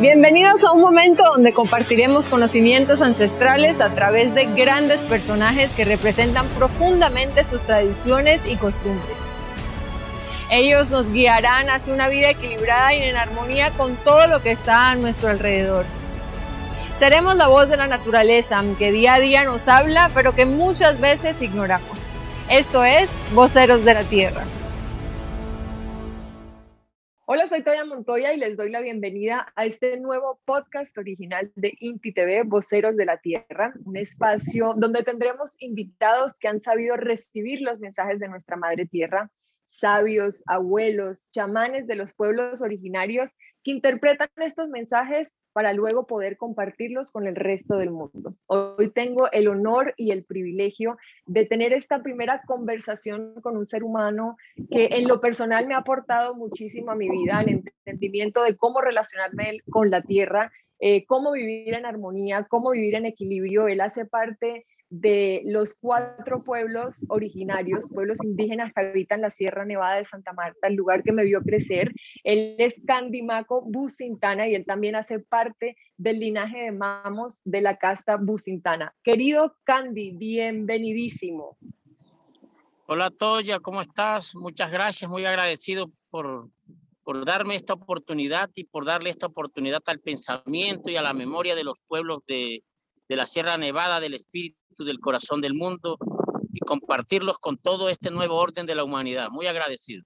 Bienvenidos a un momento donde compartiremos conocimientos ancestrales a través de grandes personajes que representan profundamente sus tradiciones y costumbres. Ellos nos guiarán hacia una vida equilibrada y en armonía con todo lo que está a nuestro alrededor. Seremos la voz de la naturaleza que día a día nos habla, pero que muchas veces ignoramos. Esto es Voceros de la Tierra. Soy Toya Montoya y les doy la bienvenida a este nuevo podcast original de Inti TV, Voceros de la Tierra, un espacio donde tendremos invitados que han sabido recibir los mensajes de nuestra Madre Tierra sabios, abuelos, chamanes de los pueblos originarios que interpretan estos mensajes para luego poder compartirlos con el resto del mundo. Hoy tengo el honor y el privilegio de tener esta primera conversación con un ser humano que en lo personal me ha aportado muchísimo a mi vida, el entendimiento de cómo relacionarme con la tierra, eh, cómo vivir en armonía, cómo vivir en equilibrio. Él hace parte de los cuatro pueblos originarios, pueblos indígenas que habitan la Sierra Nevada de Santa Marta, el lugar que me vio crecer. Él es Candimaco Bucintana y él también hace parte del linaje de mamos de la casta Bucintana. Querido Candy, bienvenidísimo. Hola Toya, ¿cómo estás? Muchas gracias, muy agradecido por, por darme esta oportunidad y por darle esta oportunidad al pensamiento y a la memoria de los pueblos de, de la Sierra Nevada del Espíritu del corazón del mundo y compartirlos con todo este nuevo orden de la humanidad. Muy agradecido.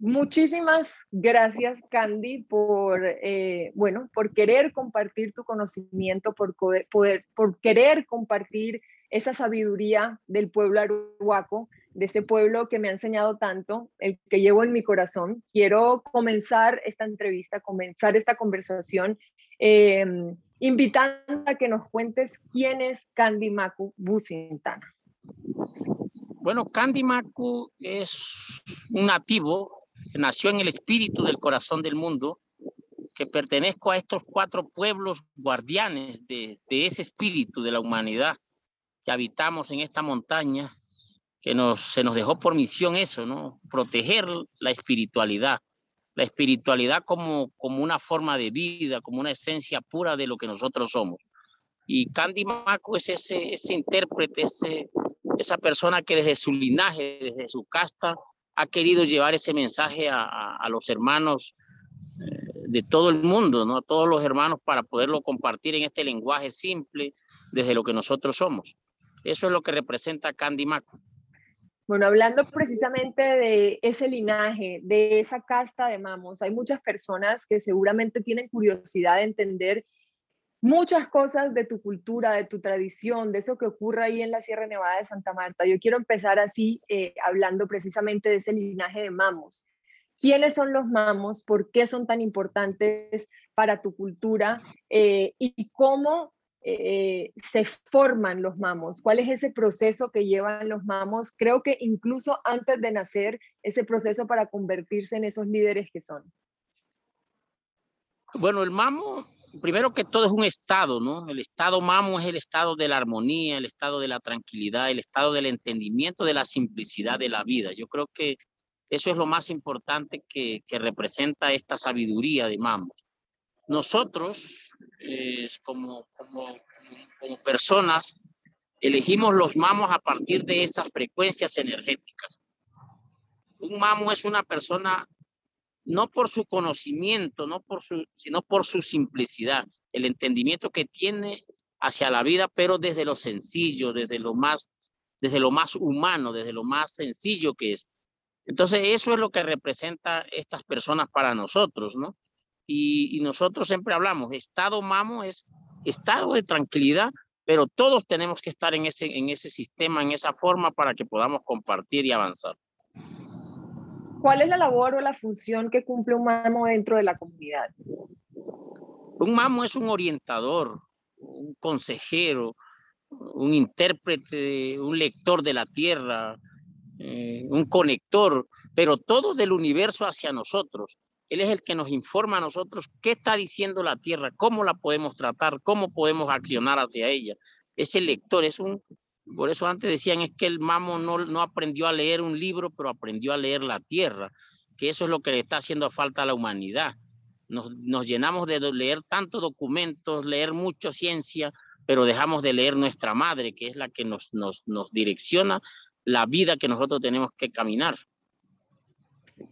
Muchísimas gracias, Candy, por, eh, bueno, por querer compartir tu conocimiento, por, poder, por querer compartir esa sabiduría del pueblo aruaco, de ese pueblo que me ha enseñado tanto, el que llevo en mi corazón. Quiero comenzar esta entrevista, comenzar esta conversación eh, invitando a que nos cuentes quién es Candy Macu Bucintana. Bueno, Candy Macu es un nativo que nació en el espíritu del corazón del mundo, que pertenezco a estos cuatro pueblos guardianes de, de ese espíritu de la humanidad que habitamos en esta montaña, que nos, se nos dejó por misión eso, ¿no? Proteger la espiritualidad la espiritualidad como, como una forma de vida, como una esencia pura de lo que nosotros somos. Y Candy Maco es ese, ese intérprete, ese, esa persona que desde su linaje, desde su casta, ha querido llevar ese mensaje a, a, los hermanos eh, de todo el mundo, ¿no? A todos los hermanos para poderlo compartir en este lenguaje simple desde lo que nosotros somos. Eso es lo que representa Candy Maco. Bueno, hablando precisamente de ese linaje, de esa casta de mamos, hay muchas personas que seguramente tienen curiosidad de entender muchas cosas de tu cultura, de tu tradición, de eso que ocurre ahí en la Sierra Nevada de Santa Marta. Yo quiero empezar así, eh, hablando precisamente de ese linaje de mamos. ¿Quiénes son los mamos? ¿Por qué son tan importantes para tu cultura? Eh, ¿Y cómo eh, se forman los mamos? ¿Cuál es ese proceso que llevan los mamos? Creo que incluso antes de nacer, ese proceso para convertirse en esos líderes que son. Bueno, el mamo, primero que todo es un estado, ¿no? El estado mamo es el estado de la armonía, el estado de la tranquilidad, el estado del entendimiento, de la simplicidad de la vida. Yo creo que eso es lo más importante que, que representa esta sabiduría de mamos nosotros, como, como, como personas, elegimos los mamos a partir de esas frecuencias energéticas. Un mamo es una persona no por su conocimiento, no por su, sino por su simplicidad, el entendimiento que tiene hacia la vida, pero desde lo sencillo, desde lo más, desde lo más humano, desde lo más sencillo que es. Entonces, eso es lo que representa estas personas para nosotros, ¿no? Y, nosotros siempre hablamos, estado mamo es estado de tranquilidad, pero todos tenemos que estar en ese, en ese sistema, en esa forma para que podamos compartir y avanzar. ¿Cuál es la labor o la función que cumple un mamo dentro de la comunidad? Un mamo es un orientador, un consejero, un intérprete, un lector de la tierra, eh, un conector, pero todo del universo hacia nosotros. Él es el que nos informa a nosotros qué está diciendo la tierra, cómo la podemos tratar, cómo podemos accionar hacia ella. Ese lector es un, por eso antes decían es que el mamo no, no aprendió a leer un libro, pero aprendió a leer la tierra, que eso es lo que le está haciendo falta a la humanidad. Nos, nos llenamos de leer tantos documentos, leer mucha ciencia, pero dejamos de leer nuestra madre, que es la que nos, nos, nos direcciona la vida que nosotros tenemos que caminar.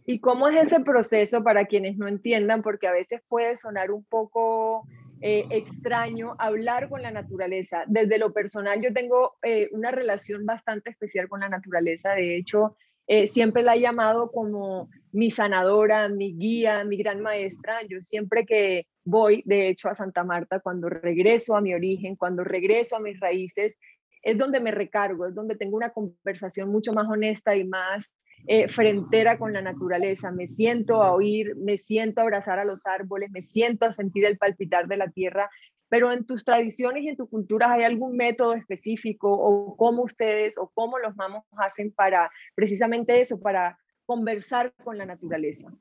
¿Y cómo es ese proceso para quienes no entiendan? Porque a veces puede sonar un poco eh, extraño hablar con la naturaleza. Desde lo personal, yo tengo eh, una relación bastante especial con la naturaleza. De hecho, eh, siempre la he llamado como mi sanadora, mi guía, mi gran maestra. Yo siempre que voy, de hecho, a Santa Marta, cuando regreso a mi origen, cuando regreso a mis raíces, es donde me recargo, es donde tengo una conversación mucho más honesta y más eh, frentera con la naturaleza. Me siento a oír, me siento a abrazar a los árboles, me siento a sentir el palpitar de la tierra. Pero en tus tradiciones y en tu cultura hay algún método específico o cómo ustedes o cómo los mamos hacen para precisamente eso, para conversar con la naturaleza.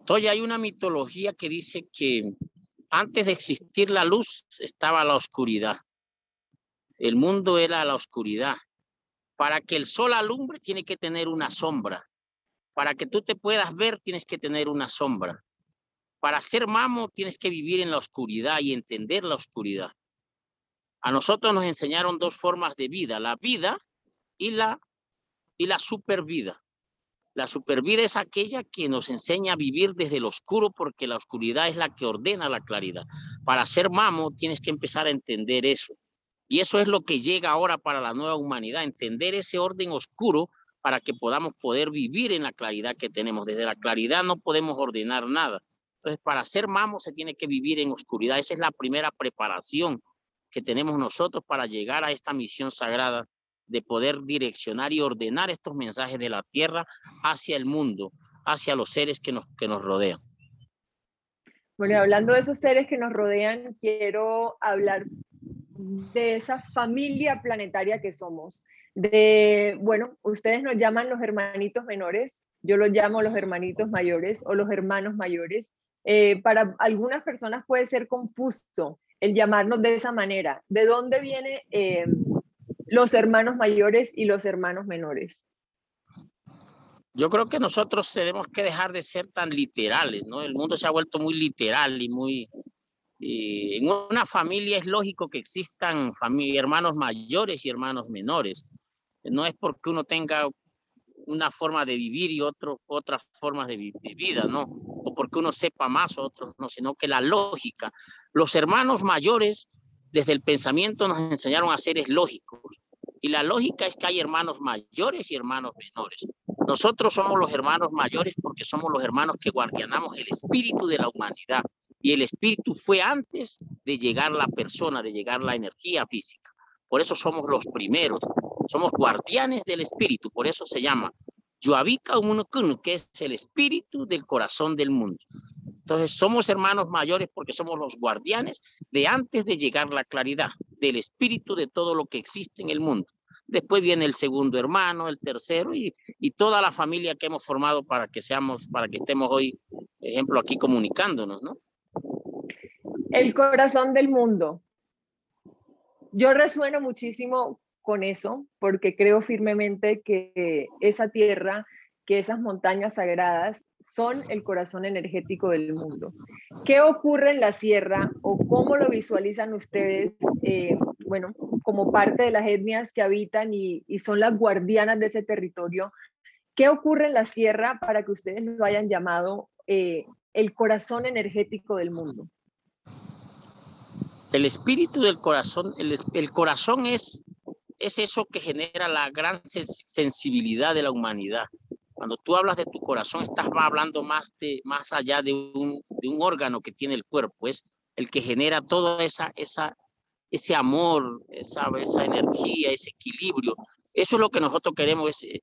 Entonces hay una mitología que dice que antes de existir la luz estaba la oscuridad. El mundo era la oscuridad. Para que el sol alumbre tiene que tener una sombra. Para que tú te puedas ver tienes que tener una sombra. Para ser mamo tienes que vivir en la oscuridad y entender la oscuridad. A nosotros nos enseñaron dos formas de vida, la vida y la, y la supervida. La supervida es aquella que nos enseña a vivir desde el oscuro porque la oscuridad es la que ordena la claridad. Para ser mamo tienes que empezar a entender eso. Y eso es lo que llega ahora para la nueva humanidad, entender ese orden oscuro para que podamos poder vivir en la claridad que tenemos. Desde la claridad no podemos ordenar nada. Entonces, para ser mamo se tiene que vivir en oscuridad. Esa es la primera preparación que tenemos nosotros para llegar a esta misión sagrada de poder direccionar y ordenar estos mensajes de la tierra hacia el mundo, hacia los seres que nos, que nos rodean. Bueno, hablando de esos seres que nos rodean, quiero hablar de esa familia planetaria que somos. De, bueno, ustedes nos llaman los hermanitos menores, yo los llamo los hermanitos mayores o los hermanos mayores. Eh, para algunas personas puede ser confuso el llamarnos de esa manera. ¿De dónde vienen eh, los hermanos mayores y los hermanos menores? Yo creo que nosotros tenemos que dejar de ser tan literales, ¿no? El mundo se ha vuelto muy literal y muy, en una familia es lógico que existan hermanos mayores y hermanos menores. No es porque uno tenga una forma de vivir y otro, otras formas de, de vida, ¿no? O porque uno sepa más o otros no, sino que la lógica. Los hermanos mayores, desde el pensamiento, nos enseñaron a seres lógicos. Y la lógica es que hay hermanos mayores y hermanos menores. Nosotros somos los hermanos mayores porque somos los hermanos que guardianamos el espíritu de la humanidad. Y el espíritu fue antes de llegar la persona, de llegar la energía física. Por eso somos los primeros, somos guardianes del espíritu, por eso se llama Yuavika Umunukunu, que es el espíritu del corazón del mundo. Entonces somos hermanos mayores porque somos los guardianes de antes de llegar la claridad, del espíritu de todo lo que existe en el mundo. Después viene el segundo hermano, el tercero y, y toda la familia que hemos formado para que seamos, para que estemos hoy, ejemplo, aquí comunicándonos, ¿no? El corazón del mundo. Yo resueno muchísimo con eso porque creo firmemente que esa tierra, que esas montañas sagradas son el corazón energético del mundo. ¿Qué ocurre en la sierra o cómo lo visualizan ustedes, eh, bueno, como parte de las etnias que habitan y, son las guardianas de ese territorio? ¿Qué ocurre en la sierra para que ustedes lo hayan llamado eh, el corazón energético del mundo? El espíritu del corazón, el, corazón es, es eso que genera la gran sensibilidad de la humanidad. Cuando tú hablas de tu corazón, estás hablando más, de, más allá de un, de un órgano que tiene el cuerpo, es el que genera todo esa, esa, ese amor, esa, esa energía, ese equilibrio. Eso es lo que nosotros queremos es, eh,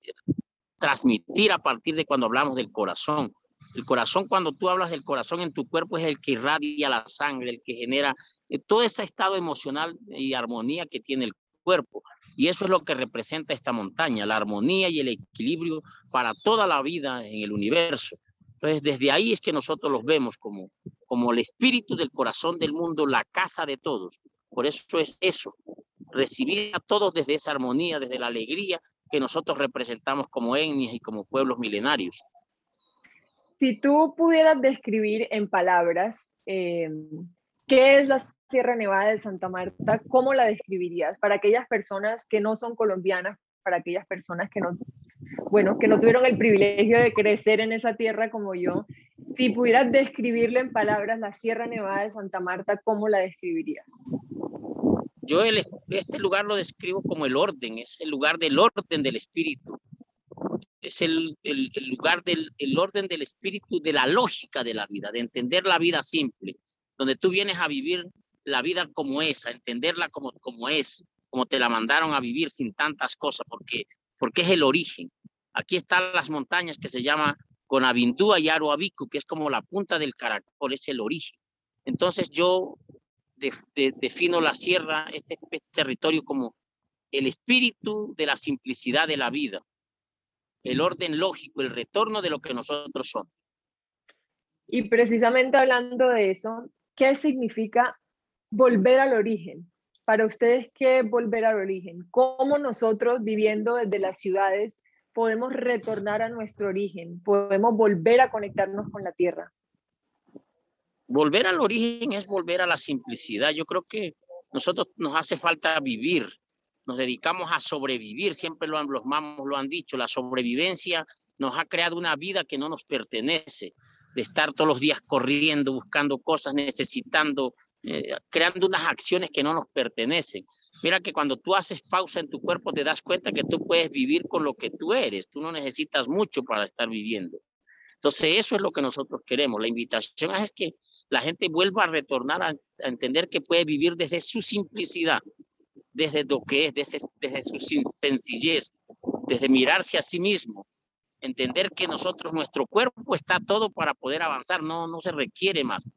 transmitir a partir de cuando hablamos del corazón. El corazón, cuando tú hablas del corazón en tu cuerpo, es el que irradia la sangre, el que genera todo ese estado emocional y armonía que tiene el cuerpo. Y eso es lo que representa esta montaña, la armonía y el equilibrio para toda la vida en el universo. Entonces, desde ahí es que nosotros los vemos como, como el espíritu del corazón del mundo, la casa de todos. Por eso es eso, recibir a todos desde esa armonía, desde la alegría que nosotros representamos como etnias y como pueblos milenarios Si tú pudieras describir en palabras eh, qué es la Sierra Nevada de Santa Marta, ¿cómo la describirías para aquellas personas que no son colombianas, para aquellas personas que no, bueno, que no tuvieron el privilegio de crecer en esa tierra como yo? Si pudieras describirle en palabras la Sierra Nevada de Santa Marta, ¿cómo la describirías? Yo este lugar lo describo como el orden, es el lugar del orden del espíritu. Es el, lugar del el orden del espíritu, de la lógica de la vida, de entender la vida simple, donde tú vienes a vivir la vida como es, a entenderla como, como es, como te la mandaron a vivir sin tantas cosas, porque, porque es el origen. Aquí están las montañas que se llama Conabindúa y Aroabicu, que es como la punta del caracol, es el origen. Entonces yo defino la sierra, este territorio, como el espíritu de la simplicidad de la vida, el orden lógico, el retorno de lo que nosotros somos. Y precisamente hablando de eso, ¿qué significa volver al origen? Para ustedes, ¿qué es volver al origen? ¿Cómo nosotros, viviendo desde las ciudades, podemos retornar a nuestro origen? ¿Podemos volver a conectarnos con la tierra? Volver al origen es volver a la simplicidad. Yo creo que nosotros nos hace falta vivir, nos dedicamos a sobrevivir, siempre lo han, los mamos lo han dicho, la sobrevivencia nos ha creado una vida que no nos pertenece, de estar todos los días corriendo, buscando cosas, necesitando, eh, creando unas acciones que no nos pertenecen. Mira que cuando tú haces pausa en tu cuerpo te das cuenta que tú puedes vivir con lo que tú eres, tú no necesitas mucho para estar viviendo. Entonces eso es lo que nosotros queremos. La invitación es que la gente vuelva a retornar a, entender que puede vivir desde su simplicidad, desde lo que es, desde, desde su sencillez, desde mirarse a sí mismo, entender que nosotros, nuestro cuerpo está todo para poder avanzar, no, no se requiere más.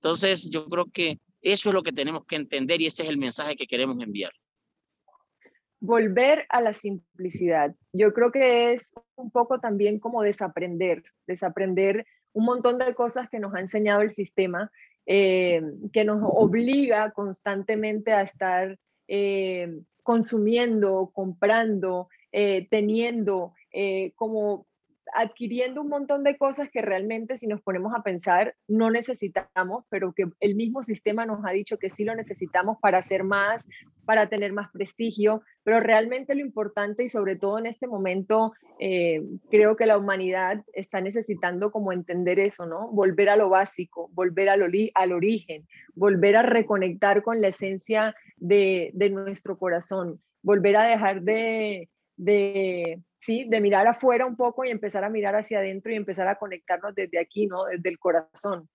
Entonces, yo creo que eso es lo que tenemos que entender y ese es el mensaje que queremos enviar. Volver a la simplicidad. Yo creo que es un poco también como desaprender, desaprender un montón de cosas que nos ha enseñado el sistema, eh, que nos obliga constantemente a estar eh, consumiendo, comprando, eh, teniendo, como adquiriendo un montón de cosas que realmente si nos ponemos a pensar no necesitamos, pero que el mismo sistema nos ha dicho que sí lo necesitamos para hacer más, para tener más prestigio, pero realmente lo importante y sobre todo en este momento eh, creo que la humanidad está necesitando como entender eso, ¿no? Volver a lo básico, volver al, al origen, volver a reconectar con la esencia de, de nuestro corazón, volver a dejar de, de ¿sí? De mirar afuera un poco y empezar a mirar hacia adentro y empezar a conectarnos desde aquí, ¿no? Desde el corazón.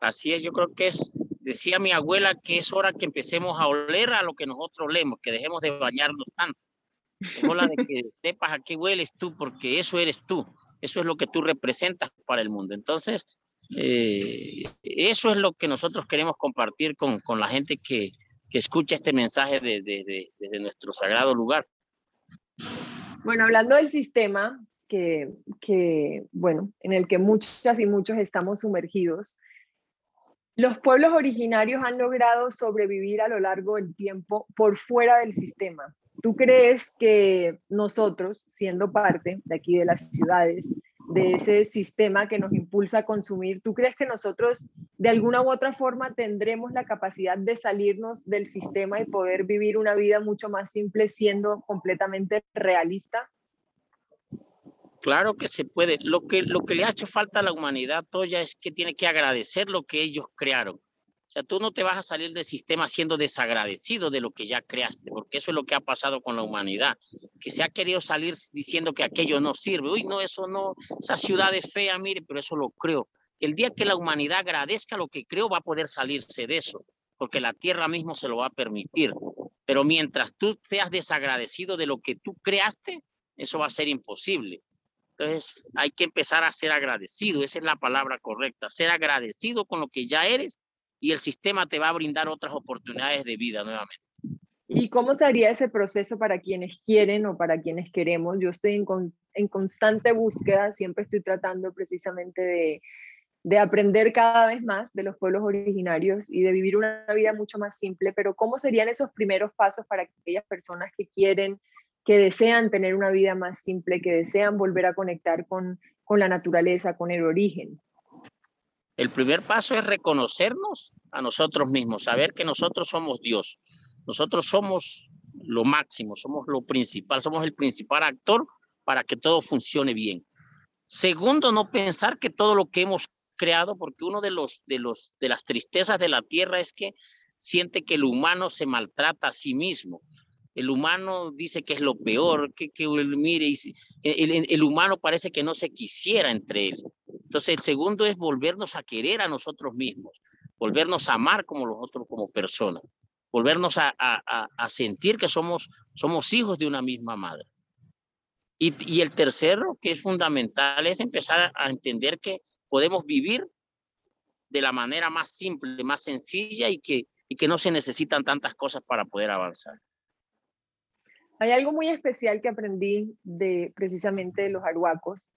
Así es, yo creo que es, decía mi abuela, que es hora que empecemos a oler a lo que nosotros olemos, que dejemos de bañarnos tanto. Es hora de que sepas a qué hueles tú, porque eso eres tú, eso es lo que tú representas para el mundo. Entonces, eh, eso es lo que nosotros queremos compartir con, con la gente que, que escucha este mensaje desde de, de, nuestro sagrado lugar. Bueno, hablando del sistema que, que, bueno, en el que muchas y muchos estamos sumergidos, los pueblos originarios han logrado sobrevivir a lo largo del tiempo por fuera del sistema. ¿Tú crees que nosotros, siendo parte de aquí de las ciudades, de ese sistema que nos impulsa a consumir, ¿tú crees que nosotros de alguna u otra forma tendremos la capacidad de salirnos del sistema y poder vivir una vida mucho más simple siendo completamente realista? Claro que se puede. Lo que, lo que le ha hecho falta a la humanidad, ya es que tiene que agradecer lo que ellos crearon. Tú no te vas a salir del sistema siendo desagradecido de lo que ya creaste, porque eso es lo que ha pasado con la humanidad, que se ha querido salir diciendo que aquello no sirve. Uy, no, eso no, esa ciudad es fea, mire, pero eso lo creo. El día que la humanidad agradezca lo que creo, va a poder salirse de eso, porque la tierra mismo se lo va a permitir. Pero mientras tú seas desagradecido de lo que tú creaste, eso va a ser imposible. Entonces hay que empezar a ser agradecido, esa es la palabra correcta, ser agradecido con lo que ya eres y el sistema te va a brindar otras oportunidades de vida nuevamente. ¿Y cómo sería ese proceso para quienes quieren o para quienes queremos? Yo estoy en, constante búsqueda, siempre estoy tratando precisamente de, de aprender cada vez más de los pueblos originarios y de vivir una vida mucho más simple, pero ¿cómo serían esos primeros pasos para aquellas personas que quieren, que desean tener una vida más simple, que desean volver a conectar con, con la naturaleza, con el origen? El primer paso es reconocernos a nosotros mismos, saber que nosotros somos Dios. Nosotros somos lo máximo, somos lo principal, somos el principal actor para que todo funcione bien. Segundo, no pensar que todo lo que hemos creado, porque uno de los de los de las tristezas de la tierra es que siente que el humano se maltrata a sí mismo. El humano dice que es lo peor, que, que mire, el, el humano parece que no se quisiera entre él. Entonces, el segundo es volvernos a querer a nosotros mismos, volvernos a amar como los otros, como personas, volvernos a, a, a sentir que somos, somos hijos de una misma madre. Y, y, el tercero, que es fundamental, es empezar a entender que podemos vivir de la manera más simple, más sencilla y que, y que no se necesitan tantas cosas para poder avanzar. Hay algo muy especial que aprendí de precisamente de los arhuacos,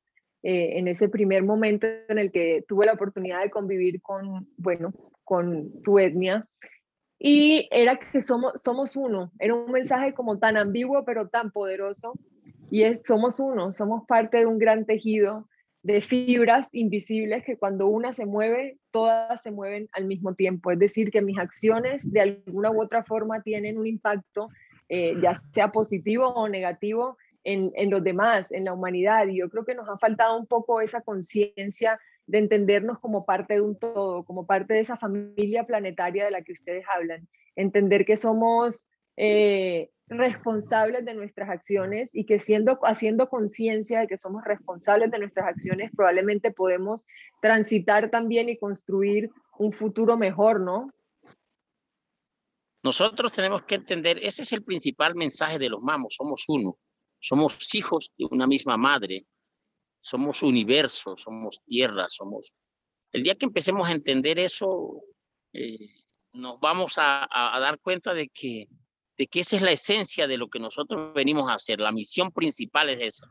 eh, en ese primer momento en el que tuve la oportunidad de convivir con, bueno, con tu etnia, y era que somos, somos uno. Era un mensaje como tan ambiguo, pero tan poderoso, y es, somos uno, somos parte de un gran tejido de fibras invisibles que cuando una se mueve, todas se mueven al mismo tiempo. Es decir, que mis acciones de alguna u otra forma tienen un impacto, eh, ya sea positivo o negativo, en, en, los demás, en la humanidad. Y yo creo que nos ha faltado un poco esa conciencia de entendernos como parte de un todo, como parte de esa familia planetaria de la que ustedes hablan. Entender que somos eh, responsables de nuestras acciones y que siendo, haciendo conciencia de que somos responsables de nuestras acciones, probablemente podemos transitar también y construir un futuro mejor, ¿no? Nosotros tenemos que entender, ese es el principal mensaje de los mamos, somos uno, somos hijos de una misma madre, somos universo, somos tierra, somos... El día que empecemos a entender eso, eh, nos vamos a, dar cuenta de que de que esa es la esencia de lo que nosotros venimos a hacer. La misión principal es esa,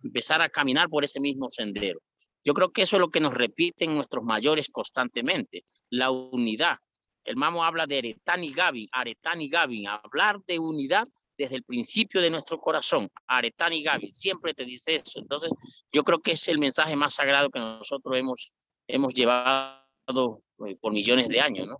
empezar a caminar por ese mismo sendero. Yo creo que eso es lo que nos repiten nuestros mayores constantemente, la unidad. El mamo habla de Aretani y Gavin, Aretani y Gavin, hablar de unidad desde el principio de nuestro corazón, Aretani y Gavin, siempre te dice eso. Entonces, yo creo que es el mensaje más sagrado que nosotros hemos, hemos llevado eh, por millones de años, ¿no?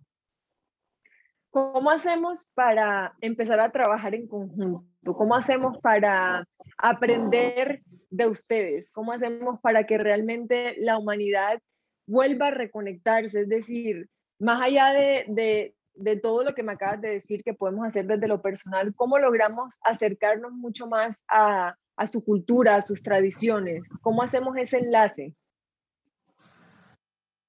¿Cómo hacemos para empezar a trabajar en conjunto? ¿Cómo hacemos para aprender de ustedes? ¿Cómo hacemos para que realmente la humanidad vuelva a reconectarse? Es decir, más allá de, de, todo lo que me acabas de decir que podemos hacer desde lo personal, ¿cómo logramos acercarnos mucho más a, a su cultura, a sus tradiciones? ¿Cómo hacemos ese enlace?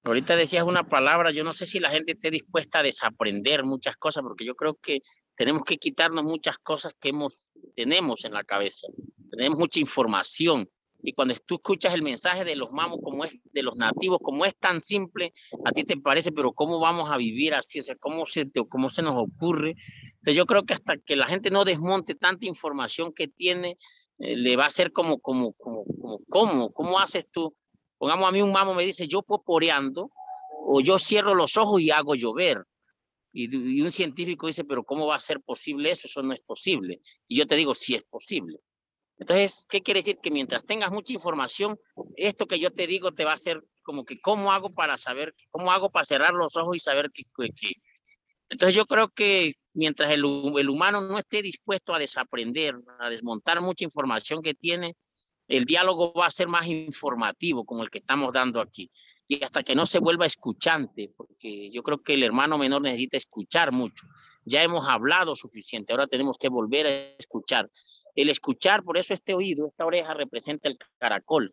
Ahorita decías una palabra, yo no sé si la gente esté dispuesta a desaprender muchas cosas, porque yo creo que tenemos que quitarnos muchas cosas que hemos, tenemos en la cabeza. Tenemos mucha información. Y cuando tú escuchas el mensaje de los mamos, como es, de los nativos, como es tan simple, a ti te parece, pero ¿cómo vamos a vivir así? O sea, ¿cómo se, cómo se nos ocurre? Entonces yo creo que hasta que la gente no desmonte tanta información que tiene, eh, le va a ser como, como, como, como, ¿cómo? ¿Cómo haces tú? Pongamos a mí un mamo me dice, yo poporeando o yo cierro los ojos y hago llover. Y, un científico dice, pero ¿cómo va a ser posible eso? Eso no es posible. Y yo te digo, sí es posible. Entonces, ¿qué quiere decir? Que mientras tengas mucha información, esto que yo te digo te va a hacer como que, ¿cómo hago para saber, cómo hago para cerrar los ojos y saber qué? qué? Entonces yo creo que mientras el, el humano no esté dispuesto a desaprender, a desmontar mucha información que tiene, el diálogo va a ser más informativo como el que estamos dando aquí. Y hasta que no se vuelva escuchante, porque yo creo que el hermano menor necesita escuchar mucho. Ya hemos hablado suficiente, ahora tenemos que volver a escuchar. El escuchar, por eso este oído, esta oreja representa el caracol,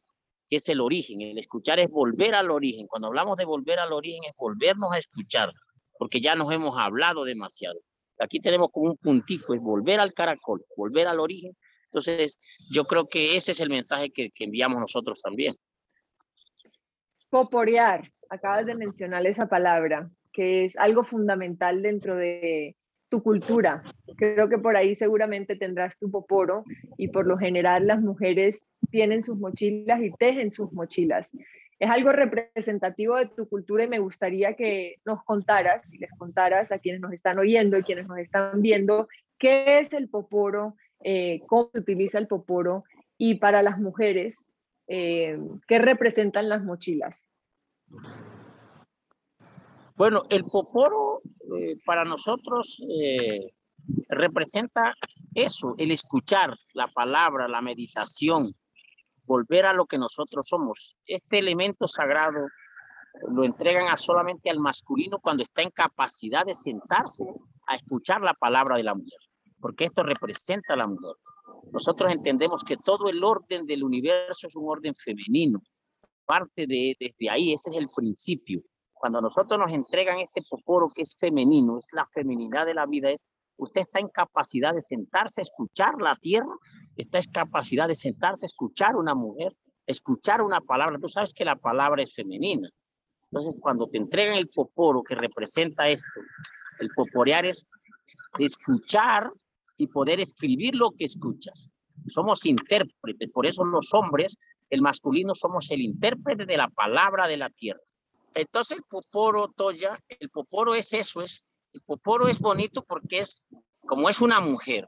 que es el origen. El escuchar es volver al origen. Cuando hablamos de volver al origen es volvernos a escuchar, porque ya nos hemos hablado demasiado. Aquí tenemos como un puntico, es volver al caracol, volver al origen entonces, yo creo que ese es el mensaje que, enviamos nosotros también. Poporear, acabas de mencionar esa palabra, que es algo fundamental dentro de tu cultura. Creo que por ahí seguramente tendrás tu poporo y por lo general las mujeres tienen sus mochilas y tejen sus mochilas. Es algo representativo de tu cultura y me gustaría que nos contaras, y les contaras a quienes nos están oyendo y quienes nos están viendo, qué es el poporo, eh, cómo se utiliza el poporo y para las mujeres, eh, ¿qué representan las mochilas? Bueno, el poporo eh, para nosotros eh, representa eso, el escuchar la palabra, la meditación, volver a lo que nosotros somos. Este elemento sagrado lo entregan solamente al masculino cuando está en capacidad de sentarse a escuchar la palabra de la mujer, porque esto representa a la mujer. Nosotros entendemos que todo el orden del universo es un orden femenino. Parte de desde ahí, ese es el principio. Cuando nosotros nos entregan este poporo que es femenino, es la feminidad de la vida, es usted está en capacidad de sentarse a escuchar la tierra, está en capacidad de sentarse a escuchar una mujer, escuchar una palabra. Tú sabes que la palabra es femenina. Entonces, cuando te entregan el poporo que representa esto, el poporear es escuchar y poder escribir lo que escuchas. Somos intérpretes, por eso los hombres, el masculino, somos el intérprete de la palabra de la tierra. Entonces el poporo, Toya, el poporo es eso, es, el poporo es bonito porque es, como es una mujer,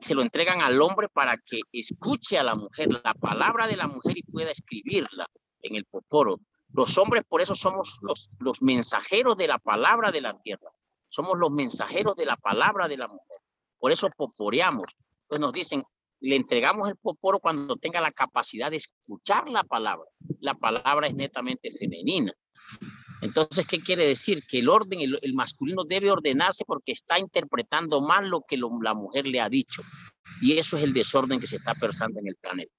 se lo entregan al hombre para que escuche a la mujer, la palabra de la mujer y pueda escribirla en el poporo. Los hombres por eso somos los, los mensajeros de la palabra de la tierra. Somos los mensajeros de la palabra de la mujer. Por eso poporeamos. Pues nos dicen, le entregamos el poporo cuando tenga la capacidad de escuchar la palabra. La palabra es netamente femenina. Entonces, ¿qué quiere decir? Que el orden, el, masculino debe ordenarse porque está interpretando mal lo que la mujer le ha dicho. Y eso es el desorden que se está persando en el planeta.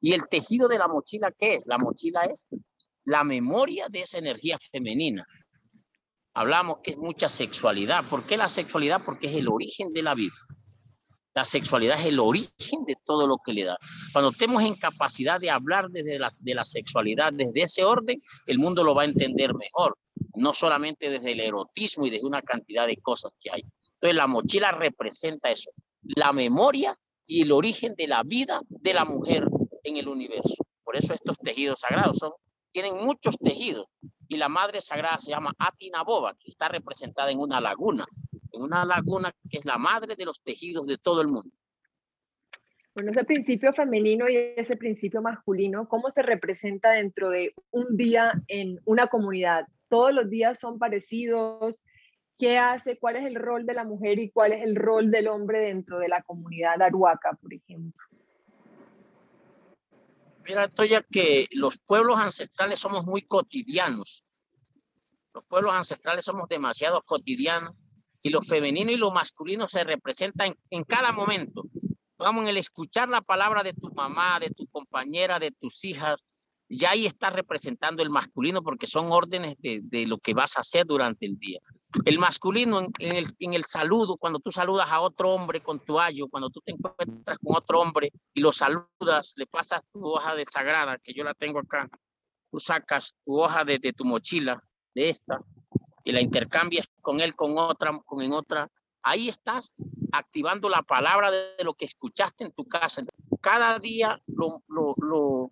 ¿Y el tejido de la mochila qué es? La mochila es la memoria de esa energía femenina hablamos que es mucha sexualidad. ¿Por qué la sexualidad? Porque es el origen de la vida. La sexualidad es el origen de todo lo que le da. Cuando estemos en capacidad de hablar desde la, de la sexualidad, desde ese orden, el mundo lo va a entender mejor, no solamente desde el erotismo y desde una cantidad de cosas que hay. Entonces la mochila representa eso, la memoria y el origen de la vida de la mujer en el universo. Por eso estos tejidos sagrados son, tienen muchos tejidos, y la madre sagrada se llama Atinaboba, que está representada en una laguna, en una laguna que es la madre de los tejidos de todo el mundo. Bueno, ese principio femenino y ese principio masculino, ¿cómo se representa dentro de un día en una comunidad? ¿Todos los días son parecidos? ¿Qué hace? ¿Cuál es el rol de la mujer y cuál es el rol del hombre dentro de la comunidad aruaca, por ejemplo? Mira, Toya, que los pueblos ancestrales somos muy cotidianos. Los pueblos ancestrales somos demasiado cotidianos y lo femenino y lo masculino se representan en, cada momento. Vamos, en el escuchar la palabra de tu mamá, de tu compañera, de tus hijas, ya ahí está representando el masculino porque son órdenes de, de lo que vas a hacer durante el día. El masculino en, el, en, el, saludo, cuando tú saludas a otro hombre con tu ayo, cuando tú te encuentras con otro hombre y lo saludas, le pasas tu hoja de sagrada, que yo la tengo acá, tú sacas tu hoja de, de tu mochila, de esta, y la intercambias con él, con otra, con en otra, ahí estás activando la palabra de, lo que escuchaste en tu casa. Cada día lo, lo, lo,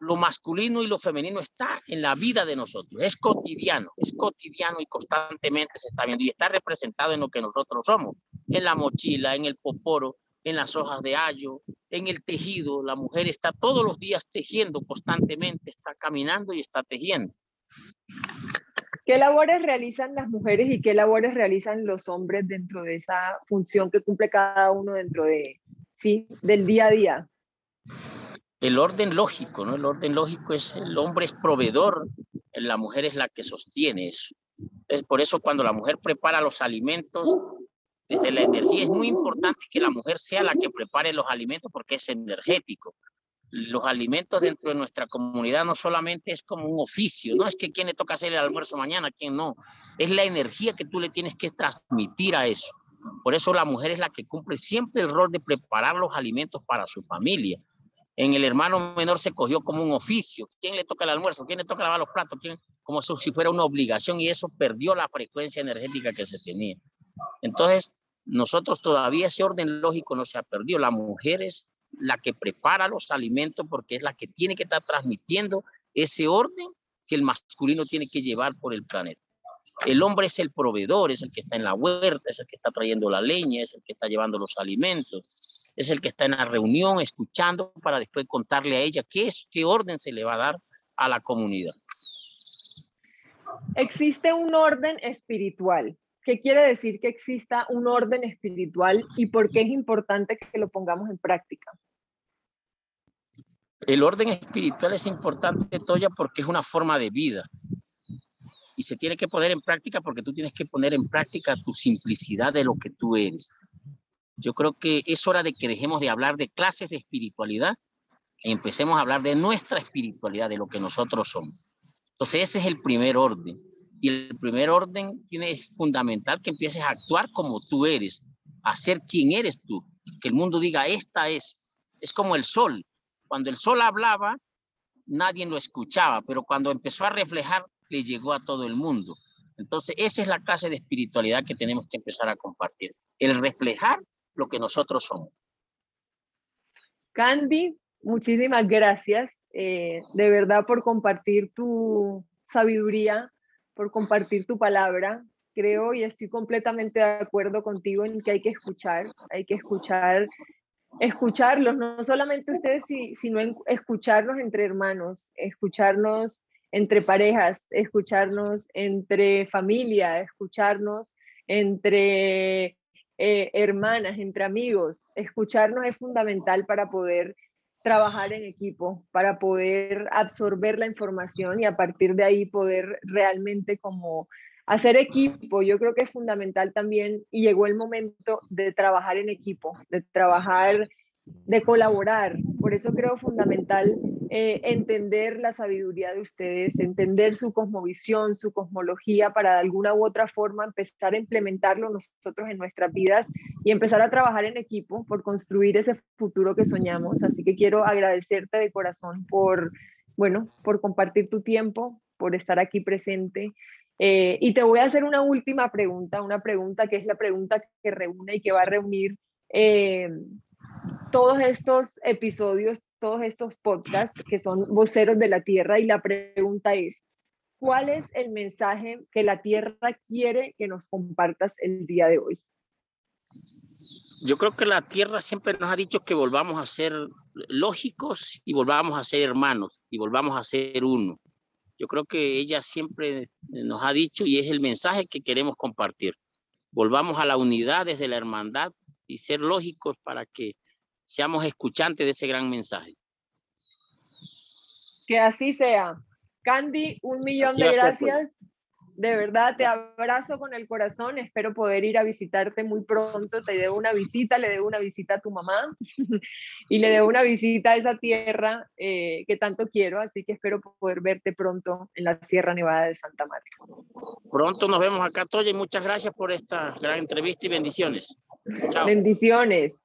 lo masculino y lo femenino está en la vida de nosotros, es cotidiano, es cotidiano y constantemente se está viendo y está representado en lo que nosotros somos, en la mochila, en el poporo, en las hojas de ayo, en el tejido. La mujer está todos los días tejiendo constantemente, está caminando y está tejiendo. ¿Qué labores realizan las mujeres y qué labores realizan los hombres dentro de esa función que cumple cada uno dentro de, sí, del día a día? el orden lógico, ¿no? El orden lógico es el hombre es proveedor, la mujer es la que sostiene eso. Es por eso cuando la mujer prepara los alimentos, desde la energía es muy importante que la mujer sea la que prepare los alimentos porque es energético. Los alimentos dentro de nuestra comunidad no solamente es como un oficio, no es que quién le toca hacer el almuerzo mañana, quién no. Es la energía que tú le tienes que transmitir a eso. Por eso la mujer es la que cumple siempre el rol de preparar los alimentos para su familia en el hermano menor se cogió como un oficio. ¿Quién le toca el almuerzo? ¿Quién le toca lavar los platos? ¿Quién? Como si fuera una obligación y eso perdió la frecuencia energética que se tenía. Entonces, nosotros todavía ese orden lógico no se ha perdido. La mujer es la que prepara los alimentos porque es la que tiene que estar transmitiendo ese orden que el masculino tiene que llevar por el planeta. El hombre es el proveedor, es el que está en la huerta, es el que está trayendo la leña, es el que está llevando los alimentos es el que está en la reunión escuchando para después contarle a ella qué es, qué orden se le va a dar a la comunidad. Existe un orden espiritual. ¿Qué quiere decir que exista un orden espiritual y por qué es importante que lo pongamos en práctica? El orden espiritual es importante, Toya, porque es una forma de vida. Y se tiene que poner en práctica porque tú tienes que poner en práctica tu simplicidad de lo que tú eres. Yo creo que es hora de que dejemos de hablar de clases de espiritualidad y empecemos a hablar de nuestra espiritualidad, de lo que nosotros somos. Entonces ese es el primer orden. Y el primer orden tiene, es fundamental que empieces a actuar como tú eres, a ser quien eres tú. Que el mundo diga, esta es. Es como el sol. Cuando el sol hablaba, nadie lo escuchaba, pero cuando empezó a reflejar, le llegó a todo el mundo. Entonces, esa es la clase de espiritualidad que tenemos que empezar a compartir. El reflejar lo que nosotros somos. Candy, muchísimas gracias eh, de verdad por compartir tu sabiduría, por compartir tu palabra. Creo y estoy completamente de acuerdo contigo en que hay que escuchar, hay que escuchar escucharlos, no solamente ustedes, sino escucharnos entre hermanos, escucharnos entre parejas, escucharnos entre familia, escucharnos entre eh, hermanas, entre amigos. Escucharnos es fundamental para poder trabajar en equipo, para poder absorber la información y a partir de ahí poder realmente como hacer equipo, yo creo que es fundamental también y llegó el momento de trabajar en equipo, de trabajar, de colaborar. Por eso creo fundamental eh, entender la sabiduría de ustedes, entender su cosmovisión, su cosmología, para de alguna u otra forma empezar a implementarlo nosotros en nuestras vidas y empezar a trabajar en equipo por construir ese futuro que soñamos. Así que quiero agradecerte de corazón por, bueno, por compartir tu tiempo, por estar aquí presente eh, y te voy a hacer una última pregunta, una pregunta que es la pregunta que reúne y que va a reunir eh, todos estos episodios, todos estos podcasts que son voceros de la Tierra. Y la pregunta es, ¿cuál es el mensaje que la Tierra quiere que nos compartas el día de hoy? Yo creo que la Tierra siempre nos ha dicho que volvamos a ser lógicos y volvamos a ser hermanos y volvamos a ser uno. Yo creo que ella siempre nos ha dicho y es el mensaje que queremos compartir. Volvamos a la unidad desde la hermandad y ser lógicos para que seamos escuchantes de ese gran mensaje. Que así sea. Candy, un millón de pues. De verdad, te abrazo con el corazón. Espero poder ir a visitarte muy pronto. Te debo una visita, le debo una visita a tu mamá y le debo una visita a esa tierra eh, que tanto quiero. Así que espero poder verte pronto en la Sierra Nevada de Santa Marta. Pronto nos vemos acá, Toya, y muchas gracias por esta gran entrevista y bendiciones. Bendiciones.